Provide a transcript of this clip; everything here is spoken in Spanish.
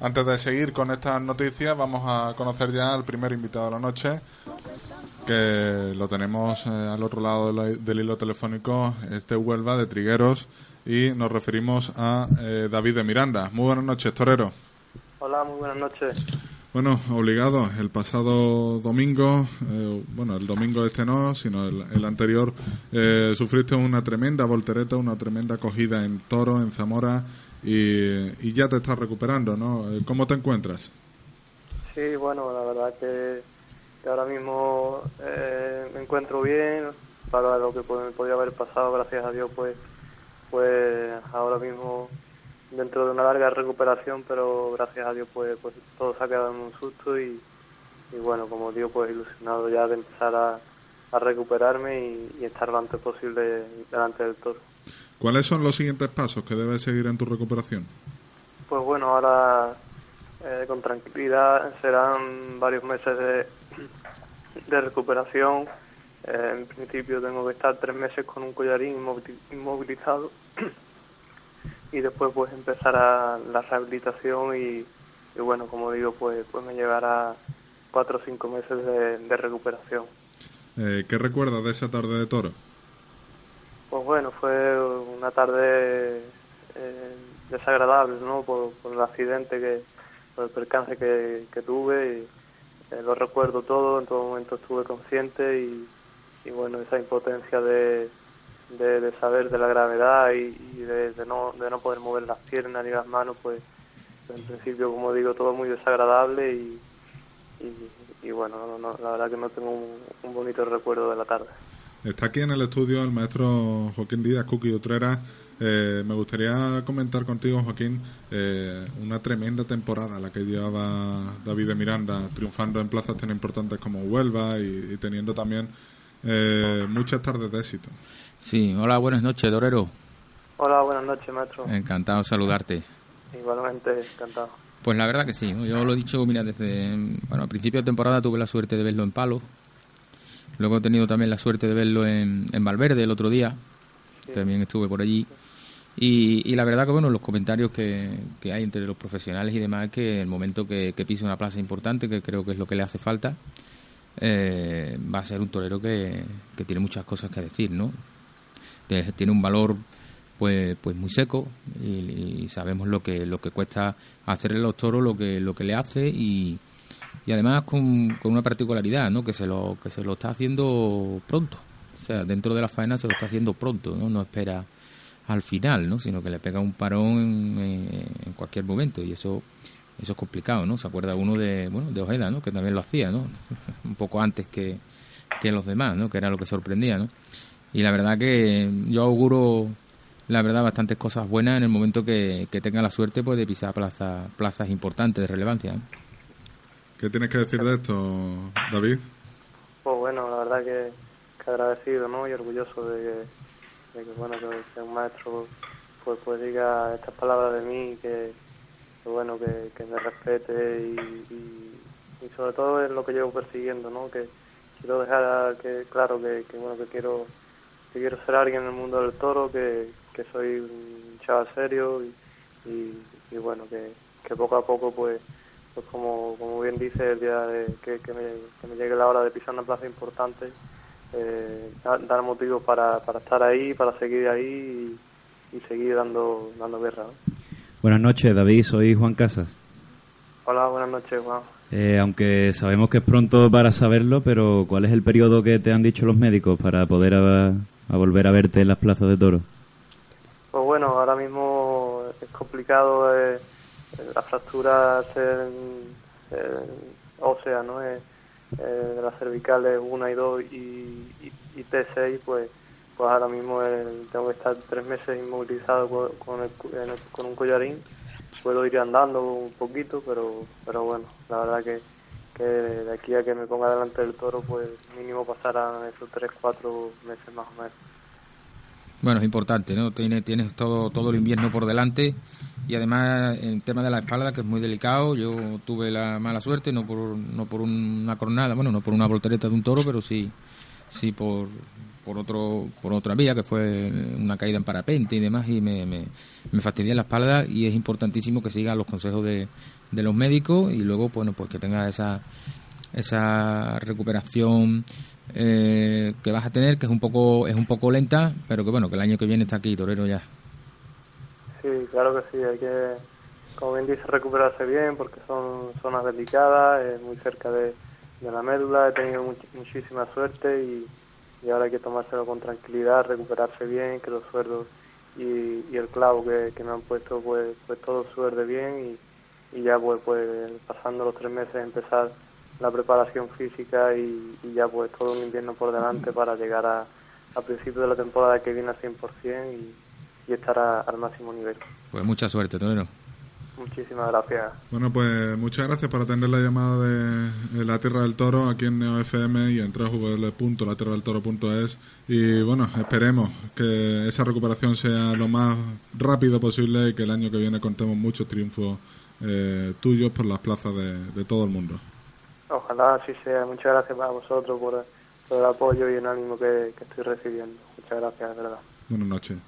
Antes de seguir con estas noticias, vamos a conocer ya al primer invitado de la noche, que lo tenemos eh, al otro lado del hilo telefónico, este Huelva de Trigueros, y nos referimos a eh, David de Miranda. Muy buenas noches, Torero. Hola, muy buenas noches. Bueno, obligado. El pasado domingo, eh, bueno, el domingo este no, sino el, anterior, eh, sufriste una tremenda voltereta, una tremenda acogida en Toro, en Zamora, y, ya te estás recuperando, ¿no? Eh, ¿Cómo te encuentras? Sí, bueno, la verdad que, ahora mismo me encuentro bien, para lo que me podía haber pasado, gracias a Dios, pues, pues ahora mismo dentro de una larga recuperación, pero gracias a Dios pues, pues todo se ha quedado en un susto y, bueno, como digo, pues ilusionado ya de empezar a, recuperarme y, estar lo antes posible delante del toro. ¿Cuáles son los siguientes pasos que debes seguir en tu recuperación? Pues bueno, ahora eh, con tranquilidad serán varios meses de, de recuperación. Eh, en principio tengo que estar tres meses con un collarín inmovilizado y después pues empezar a la rehabilitación y, bueno, como digo, pues, pues me llevará cuatro o cinco meses de, recuperación. Eh, ¿Qué recuerdas de esa tarde de toro? Pues bueno, fue una tarde eh, desagradable, ¿no? Por, el accidente, que, por el percance que, tuve y eh, lo recuerdo todo, en todo momento estuve consciente y, y bueno, esa impotencia de, de, saber de la gravedad y, de, no, de no poder mover las piernas ni las manos, pues en principio, como digo, todo muy desagradable y, y, bueno, la verdad que no tengo un, bonito recuerdo de la tarde. Está aquí en el estudio el maestro Joaquín Díaz, Cookie Utrera. Eh, me gustaría comentar contigo, Joaquín, eh, una tremenda temporada la que llevaba David de Miranda, triunfando en plazas tan importantes como Huelva y, teniendo también eh, muchas tardes de éxito. Sí, hola, buenas noches, Dorero. Hola, buenas noches, maestro. Encantado de saludarte. Igualmente, encantado. Pues la verdad que sí, yo lo he dicho, mira, desde, bueno, al principio de temporada tuve la suerte de verlo en Palo, luego he tenido también la suerte de verlo en, en Valverde el otro día, también estuve por allí, y, y, la verdad que, bueno, los comentarios que, que hay entre los profesionales y demás, que el momento que, que pise una plaza importante, que creo que es lo que le hace falta, eh, va a ser un torero que, que tiene muchas cosas que decir, ¿no? tiene un valor pues pues muy seco y, sabemos lo que lo que cuesta hacerle a los toros lo que lo que le hace y, y además con, con, una particularidad no que se lo que se lo está haciendo pronto. O sea dentro de la faena se lo está haciendo pronto no no espera al final no sino que le pega un parón en, cualquier momento. Y eso eso es complicado no se acuerda uno de bueno de Ojeda no que también lo hacía no un poco antes que que los demás no que era lo que sorprendía no y la verdad que yo auguro la verdad bastantes cosas buenas en el momento que, que tenga la suerte pues de pisar plaza, plazas importantes de relevancia. ¿Qué tienes que decir de esto, David? Pues bueno, la verdad que, agradecido ¿no? y orgulloso de que, bueno que, un maestro pues, pues diga estas palabras de mí que, bueno que, me respete y, y, sobre todo es lo que llevo persiguiendo no que quiero dejar que claro que, que bueno que quiero que quiero ser alguien en el mundo del toro, que, que soy un chaval serio y, y, bueno, que, que, poco a poco, pues, pues como, como bien dice, el día de que, que, me, que me llegue la hora de pisar una plaza importante, eh, dar motivos para, para estar ahí, para seguir ahí y, y seguir dando, dando guerra. Buenas noches, David, soy Juan Casas. Hola, buenas noches, Juan. Eh, aunque sabemos que es pronto para saberlo, pero ¿cuál es el periodo que te han dicho los médicos para poder a volver a verte en las plazas de toro? Pues bueno, ahora mismo es complicado eh, la fractura ser, ósea, ¿no? Eh, de las cervicales 1 y 2 y, y, T6, pues pues ahora mismo tengo que estar tres meses inmovilizado con, con, un collarín. Puedo ir andando un poquito, pero pero bueno, la verdad que, que de aquí a que me ponga delante del toro, pues mínimo pasarán esos 3, 4 meses más o menos. Bueno, es importante, ¿no? Tienes, tienes todo, todo el invierno por delante y además el tema de la espalda, que es muy delicado, yo tuve la mala suerte, no por, no por una cornada, bueno, no por una voltereta de un toro, pero sí sí por, por otro por otra vía que fue una caída en parapente y demás y me, me, me fastidié la espalda y es importantísimo que siga los consejos de, de los médicos y luego bueno pues que tenga esa esa recuperación eh, que vas a tener que es un poco es un poco lenta pero que bueno que el año que viene está aquí torero ya. Sí claro que sí hay que como bien dice recuperarse bien porque son zonas delicadas es muy cerca de, de la médula he tenido muchísima suerte y, y, ahora hay que tomárselo con tranquilidad recuperarse bien que los suerdos y, y el clavo que, que, me han puesto pues pues todo suerde bien y, y ya pues pues pasando los tres meses empezar la preparación física y, ya pues todo un invierno por delante para llegar a, a principio de la temporada que viene al 100% y, y estar al máximo nivel. Pues mucha suerte, Tonero. Muchísimas gracias. Bueno, pues muchas gracias por atender la llamada de, La Tierra del Toro aquí en NeoFM y en www.latierradeltoro.es y bueno, esperemos que esa recuperación sea lo más rápido posible y que el año que viene contemos muchos triunfos eh, tuyos por las plazas de, de todo el mundo. Ojalá así sea. Muchas gracias a vosotros por, el apoyo y el ánimo que estoy recibiendo. Muchas gracias, de verdad. Buenas noches.